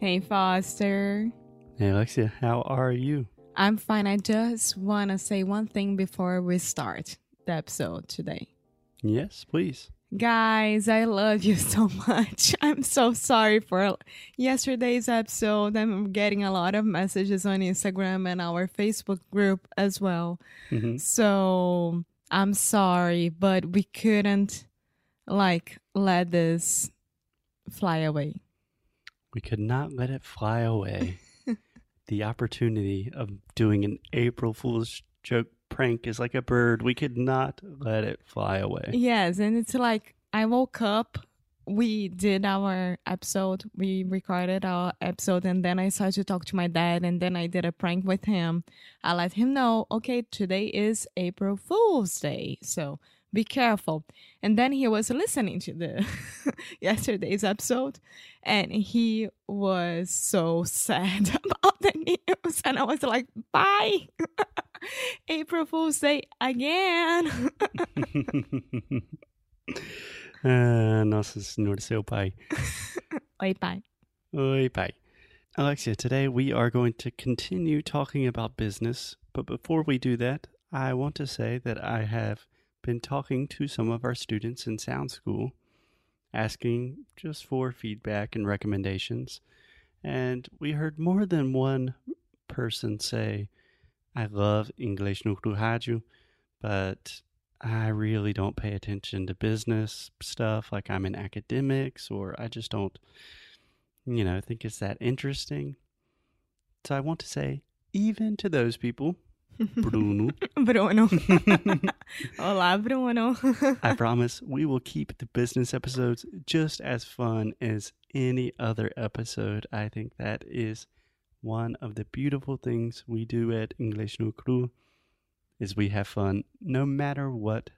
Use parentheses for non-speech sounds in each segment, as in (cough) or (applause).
Hey, Foster. Hey, Alexia, how are you? I'm fine. I just want to say one thing before we start the episode today. Yes, please. Guys, I love you (laughs) so much. I'm so sorry for yesterday's episode. I'm getting a lot of messages on Instagram and our Facebook group as well. hmm So I'm sorry, but we couldn't like let this fly away. We could not let it fly away. (laughs) the opportunity of doing an April Fool's joke prank is like a bird. We could not let it fly away. Yes, and it's like I woke up, we did our episode, we recorded our episode, and then I started to talk to my dad, and then I did a prank with him. I let him know, okay, today is April Fool's Day, so be careful. And then he was listening to the (laughs) yesterday's episode, and he was so sad (laughs) about the news, and I was like, bye. (laughs) April Fool's Day again. ah, nossa senhora, seu pai. Oi, bye. Oi, pai. Alexia, today we are going to continue talking about business, but before we do that, I want to say that I have been talking to some of our students in Sound School, asking just for feedback and recommendations, and we heard more than one person say, I love English no but I really don't pay attention to business stuff like I'm in academics or I just don't you know, think it's that interesting. So I want to say, even to those people, (laughs) Bruno, Bruno. (laughs) Olá, Bruno. (laughs) I promise we will keep the business episodes just as fun as any other episode. I think that is one of the beautiful things we do at English No Cru is we have fun no matter what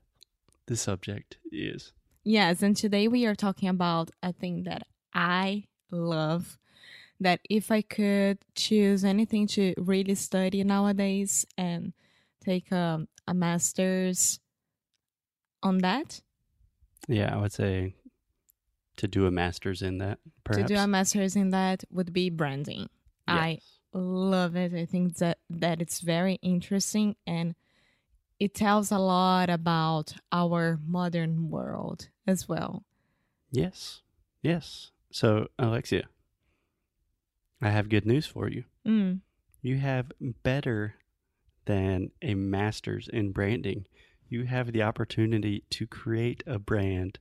the subject is. yes, and today we are talking about a thing that I love. That if I could choose anything to really study nowadays and take a, a master's on that, Yeah, I would say to do a master's in that, perhaps. to do a master's in that would be branding. Yes. I love it. I think that that it's very interesting and it tells a lot about our modern world as well. Yes. Yes. So, Alexia, I have good news for you. Mm. You have better than a master's in branding. You have the opportunity to create a brand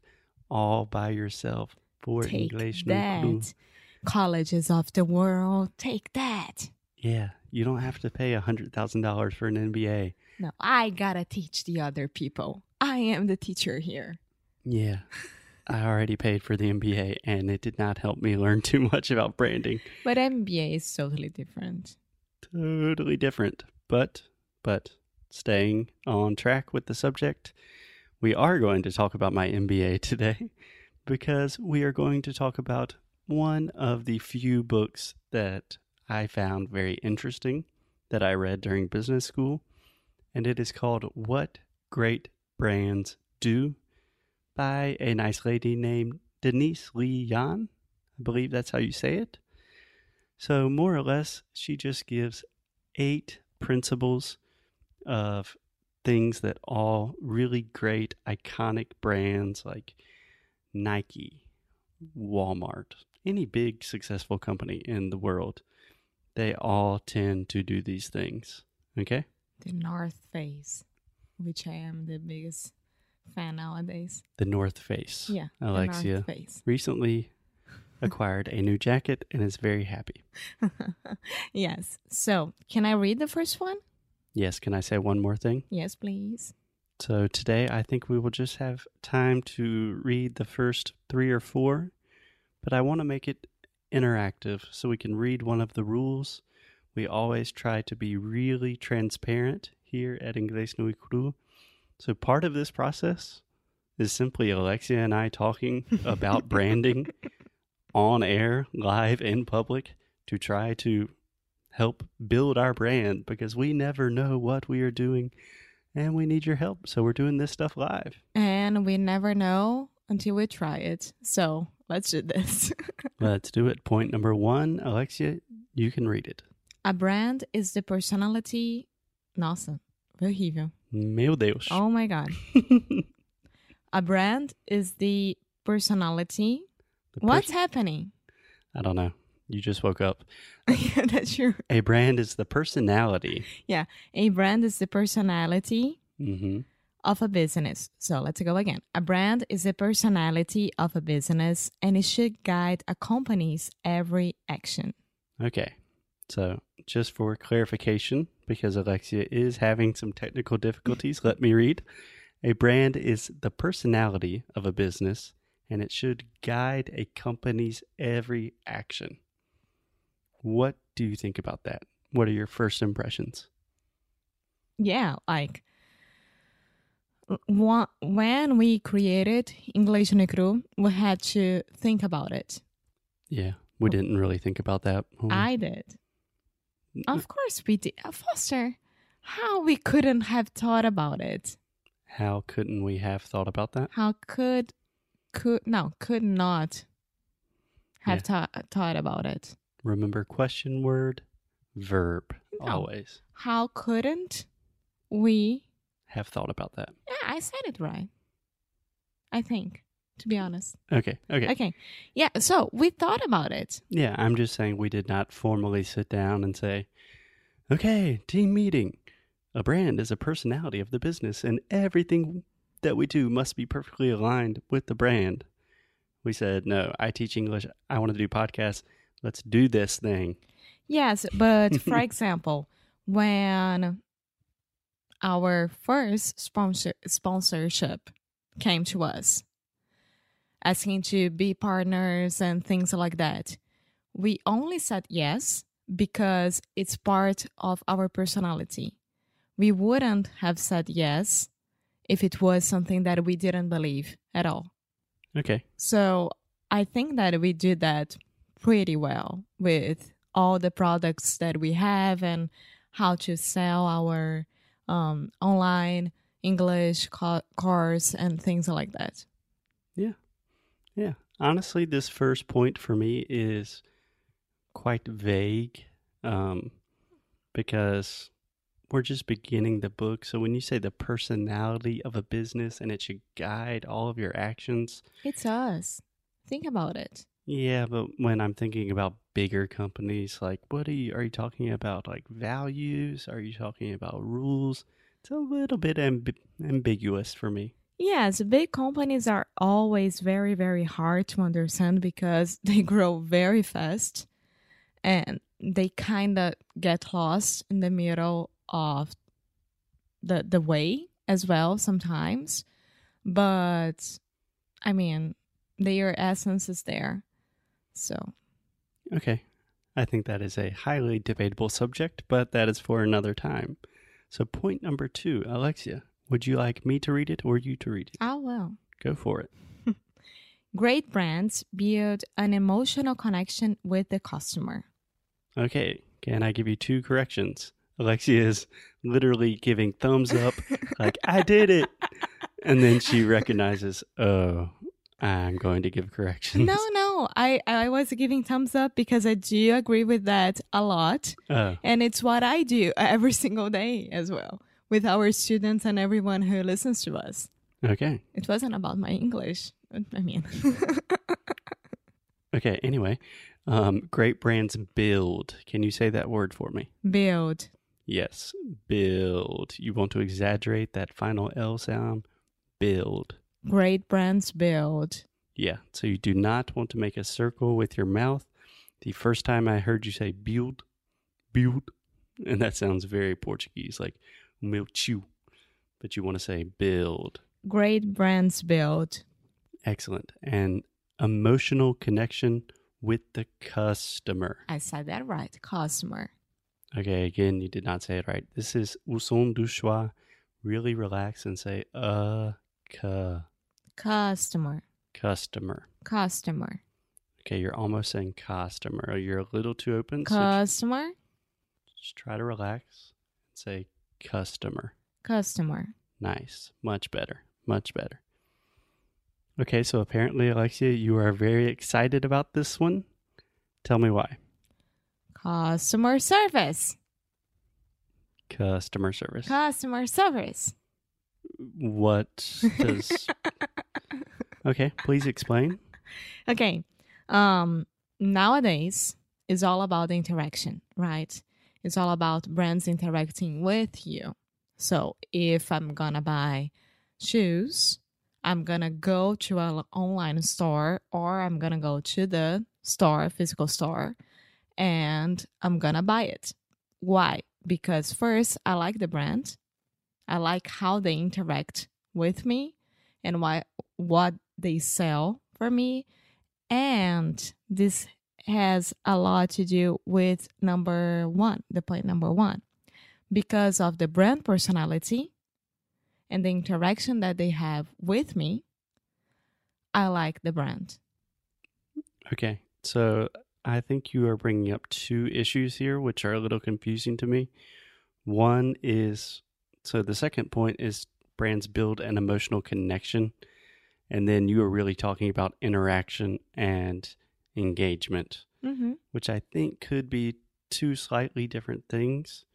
all by yourself for Take English no that. Colleges of the world, take that. Yeah, you don't have to pay a $100,000 for an MBA. No, I gotta teach the other people. I am the teacher here. Yeah. (laughs) I already paid for the MBA and it did not help me learn (laughs) too much about branding. But MBA is totally different. totally different. But but staying on track with the subject, we are going to talk about my MBA (laughs) today because we are going to talk about one of the few books that I found very interesting that I read during business school, and it is called What Great Brands Do by a nice lady named Denise Lee Yohn. I believe that's how you say it. So, more or less, she just gives eight principles of things that all really great, iconic brands like Nike, Walmart, any big successful company in the world, they all tend to do these things. Okay? The North Face, which I am the biggest fan nowadays. The North Face. Yeah, Alexia Face. recently acquired a new jacket and is very happy. (laughs) yes. So, can I read the first one? Yes, can I say one more thing? Yes, please. So today I think we will just have time to read the first three or four, but I want to make it interactive so we can read one of the rules. We always try to be really transparent here at Inglés No Cru. So part of this process is simply Alexia and I talking (laughs) about branding on air, live in public to try to help build our brand because we never know what we are doing and we need your help. So we're doing this stuff live. And we never know until we try it. So let's do this. (laughs) Let's do it. Point number one, Alexia, you can read it. A brand is the personality. Nossa, horrível. Meu Deus. Oh my god. (laughs) A brand is the personality. The What's happening? I don't know. You just woke up. (laughs) yeah, that's true. A brand is the personality. Yeah. A brand is the personality hmm of a business. So let's go again. A brand is the personality of a business and it should guide a company's every action. Okay. So, just for clarification, because Alexia is having some technical difficulties, let me read. A brand is the personality of a business and it should guide a company's every action. What do you think about that? What are your first impressions? Yeah, like when we created English Necru, we had to think about it. Yeah, we didn't really think about that. I did. Of course we did. Uh, Foster, how we couldn't have thought about it? How couldn't we have thought about that? How could could no could not have Yeah. thought thought about it? Remember question word, verb, No. always. How couldn't we? Have thought about that. Yeah, I said it right. I think, to be honest. Okay, okay. Okay. Yeah. So we thought about it. Yeah, I'm just saying we did not formally sit down and say, okay, team meeting. A brand is a personality of the business, and everything that we do must be perfectly aligned with the brand. We said, no, I teach English. I want to do podcasts. Let's do this thing. Yes, but (laughs) for example, when our first sponsor sponsorship came to us, asking to be partners and things like that, we only said yes because it's part of our personality. We wouldn't have said yes if it was something that we didn't believe at all. Okay. So I think that we did that pretty well with all the products that we have and how to sell our um, online English co- course and things like that. Yeah. Honestly, this first point for me is quite vague um, because we're just beginning the book. So when you say the personality of a business and it should guide all of your actions, It's us. Think about it. yeah, but when I'm thinking about bigger companies, like what are you are you talking about? Like values? Are you talking about rules? It's a little bit amb- ambiguous for me. Yes, big companies are always very, very hard to understand because (laughs) they grow very fast and they kind of get lost in the middle of the the way as well sometimes. But I mean, their essence is there. So, Okay. I think that is a highly debatable subject, but that is for another time. So, point number two, Alexia, would you like me to read it or you to read it? oh well. Go for it. (laughs) Great brands build an emotional connection with the customer. Okay. Can I give you two corrections? Alexia is literally giving thumbs up, (laughs) like, I did it. And then she recognizes, oh, I'm going to give corrections. No, no. I, I was giving thumbs up because I do agree with that a lot. Oh, And it's what I do every (laughs) single day as well with our students and everyone who listens to us. okay. It wasn't about my English. I mean, (laughs) Okay. Anyway, um, great brands build. Can you say that word for me? build. Yes, build. You want to exaggerate that final L sound? Build. Great brands build. Yeah, so you do not want to make a circle with your mouth. The first time I heard you say build, build, and that sounds very Portuguese, like tio. But you want to say build. Great brands build. Excellent. And emotional connection with the customer. I said that right. Customer. Okay, again, you did not say it right. This is som do schwa. Really relax and say uh cu Customer. customer. Customer. Okay, you're almost saying customer. You're a little too open. So Customer. just try to relax and say customer. Customer. Nice. Much better. Much better. Okay, so apparently, Alexia, you are very excited about this one. Tell me why. Customer service. Customer service. Customer service. what does. (laughs) okay, please explain. Okay. Um nowadays it's all about the interaction, right? It's all about brands interacting with you. So if I'm gonna buy shoes, I'm gonna go to an online store or I'm gonna go to the store, physical store, and I'm gonna buy it. Why? Because first, I like the brand. I like how they interact with me and why what they sell for me. And this has a lot to do with number one, the point number one, because of the brand personality and the interaction that they have with me. I like the brand. Okay, so I think you are bringing up two issues here, which are a little confusing to me. One is so the second point is brands build an emotional connection. And then you are really talking about interaction and engagement, Mm-hmm. which I think could be two slightly different things.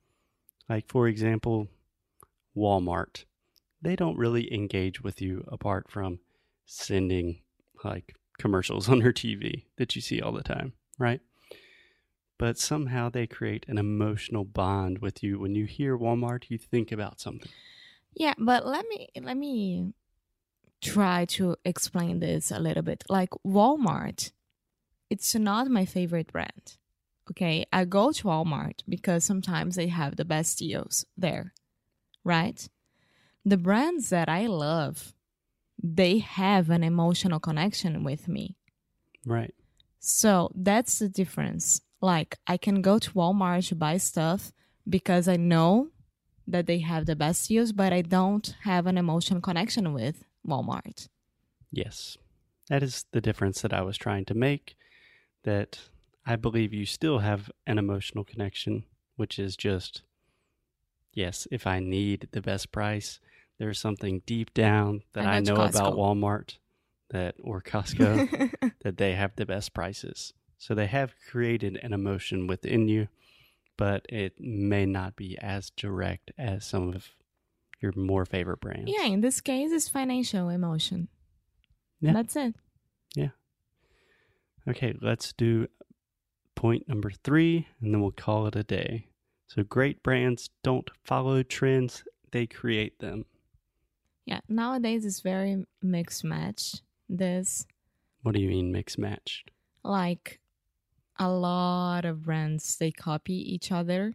Like, for example, Walmart. They don't really engage with you apart from sending like commercials (laughs) on their TV that you see all the time, right? But somehow they create an emotional bond with you. When you hear Walmart, you think about something. Yeah, but let me let me try to explain this a little bit. Like Walmart, it's not my favorite brand. Okay, I go to Walmart because sometimes they have the best deals there, right? The brands that I love, they have an emotional connection with me. Right. So that's the difference. Like I can go to Walmart to buy stuff because I know that they have the best deals, but I don't have an emotional connection with Walmart. Yes. That is the difference that I was trying to make. That I believe you still have an emotional connection, which is just, yes, if I need the best price, there's something deep down that I I know to about Walmart that or Costco (laughs) that they have the best prices. So they have created an emotion within you, but it may not be as direct as some of your more favorite brands. yeah, in this case, it's financial emotion. Yeah. That's it. Okay, let's do point number three, and then we'll call it a day. So, great brands don't follow trends, they create them. Yeah, nowadays it's very mixed match. This What do you mean mix matched? like a lot of brands they copy each other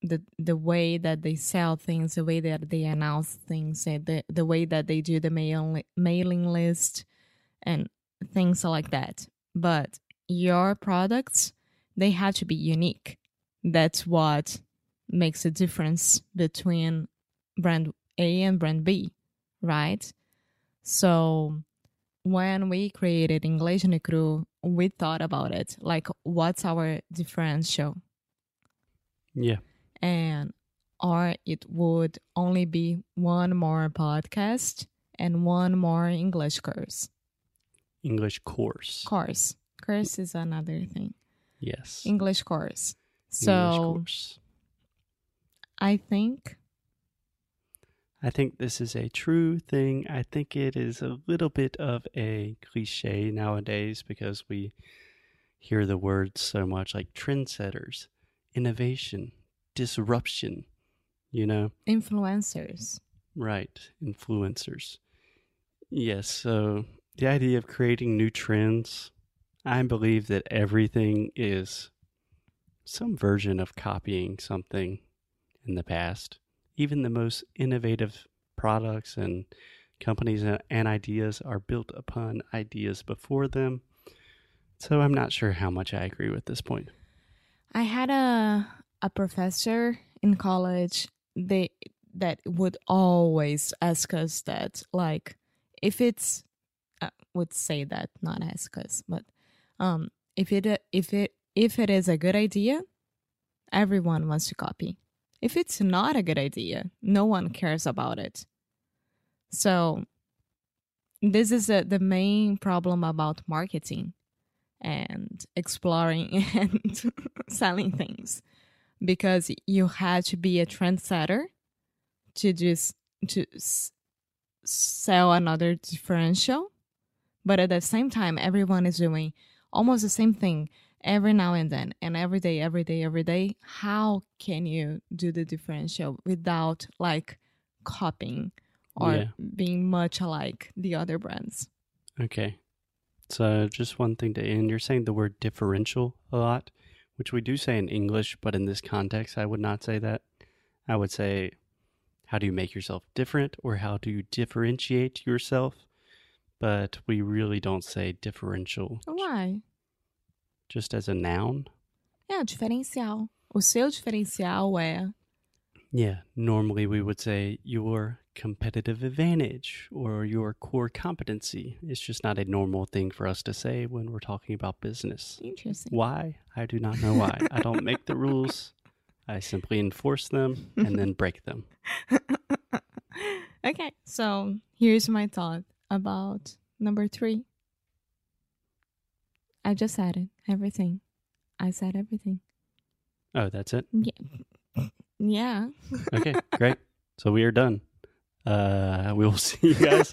the the way that they sell things the way that they announce things the, the way that they do the mail, mailing list and things like that but your products they have to be unique that's what makes a difference between brand a and brand b right so when we created English no Cru, we thought about it. Like, what's our differential? Yeah. And or it would only be one more podcast and one more English course. English course. Course. Course is another thing. Yes. English course. English So course. I think I think this is a true thing. I think it is a little bit of a cliche nowadays because we hear the words so much like trendsetters, innovation, disruption, you know? influencers. Right, influencers. Yes, so the idea of creating new trends, I believe that everything is some version of copying something in the past. Even the most innovative products and companies and ideas are built upon ideas before them. So I'm not sure how much I agree with this point. I had a a professor in college they that would always ask us that like if it's would say that not ask us but um if it if it if it is a good idea everyone wants to copy. If it's not a good idea no one cares about it. So this is a, the main problem about marketing and exploring (laughs) and selling things because you had to be a trendsetter to just to sell another differential but at the same time everyone is doing almost the same thing every now and then and every day every day every day how can you do the differential without like copying or Yeah. being much like the other brands Okay. So, just one thing to end. You're saying the word differential a lot, which we do say in English, but in this context, I would not say that. I would say, how do you make yourself different or how do you differentiate yourself? But we really don't say differential why just as a noun. Yeah, diferencial o seu diferencial é Yeah, normally we would say your competitive advantage or your core competency. It's just not a normal thing for us to say when we're talking about business. interesting Why? I do not know why. I don't make the rules. I simply enforce them and then break them. (laughs) okay, so here's my thought about number three. I just said it. Everything. I said everything. Oh, that's it? Yeah. Yeah. okay, (laughs) great. So we are done. Uh, we will (laughs) see you guys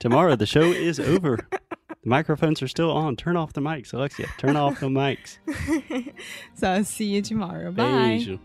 tomorrow. The show is over. The microphones are still on. Turn off the mics, Alexia. Turn off the mics. (laughs) so I'll see you tomorrow. Bye. Beijo.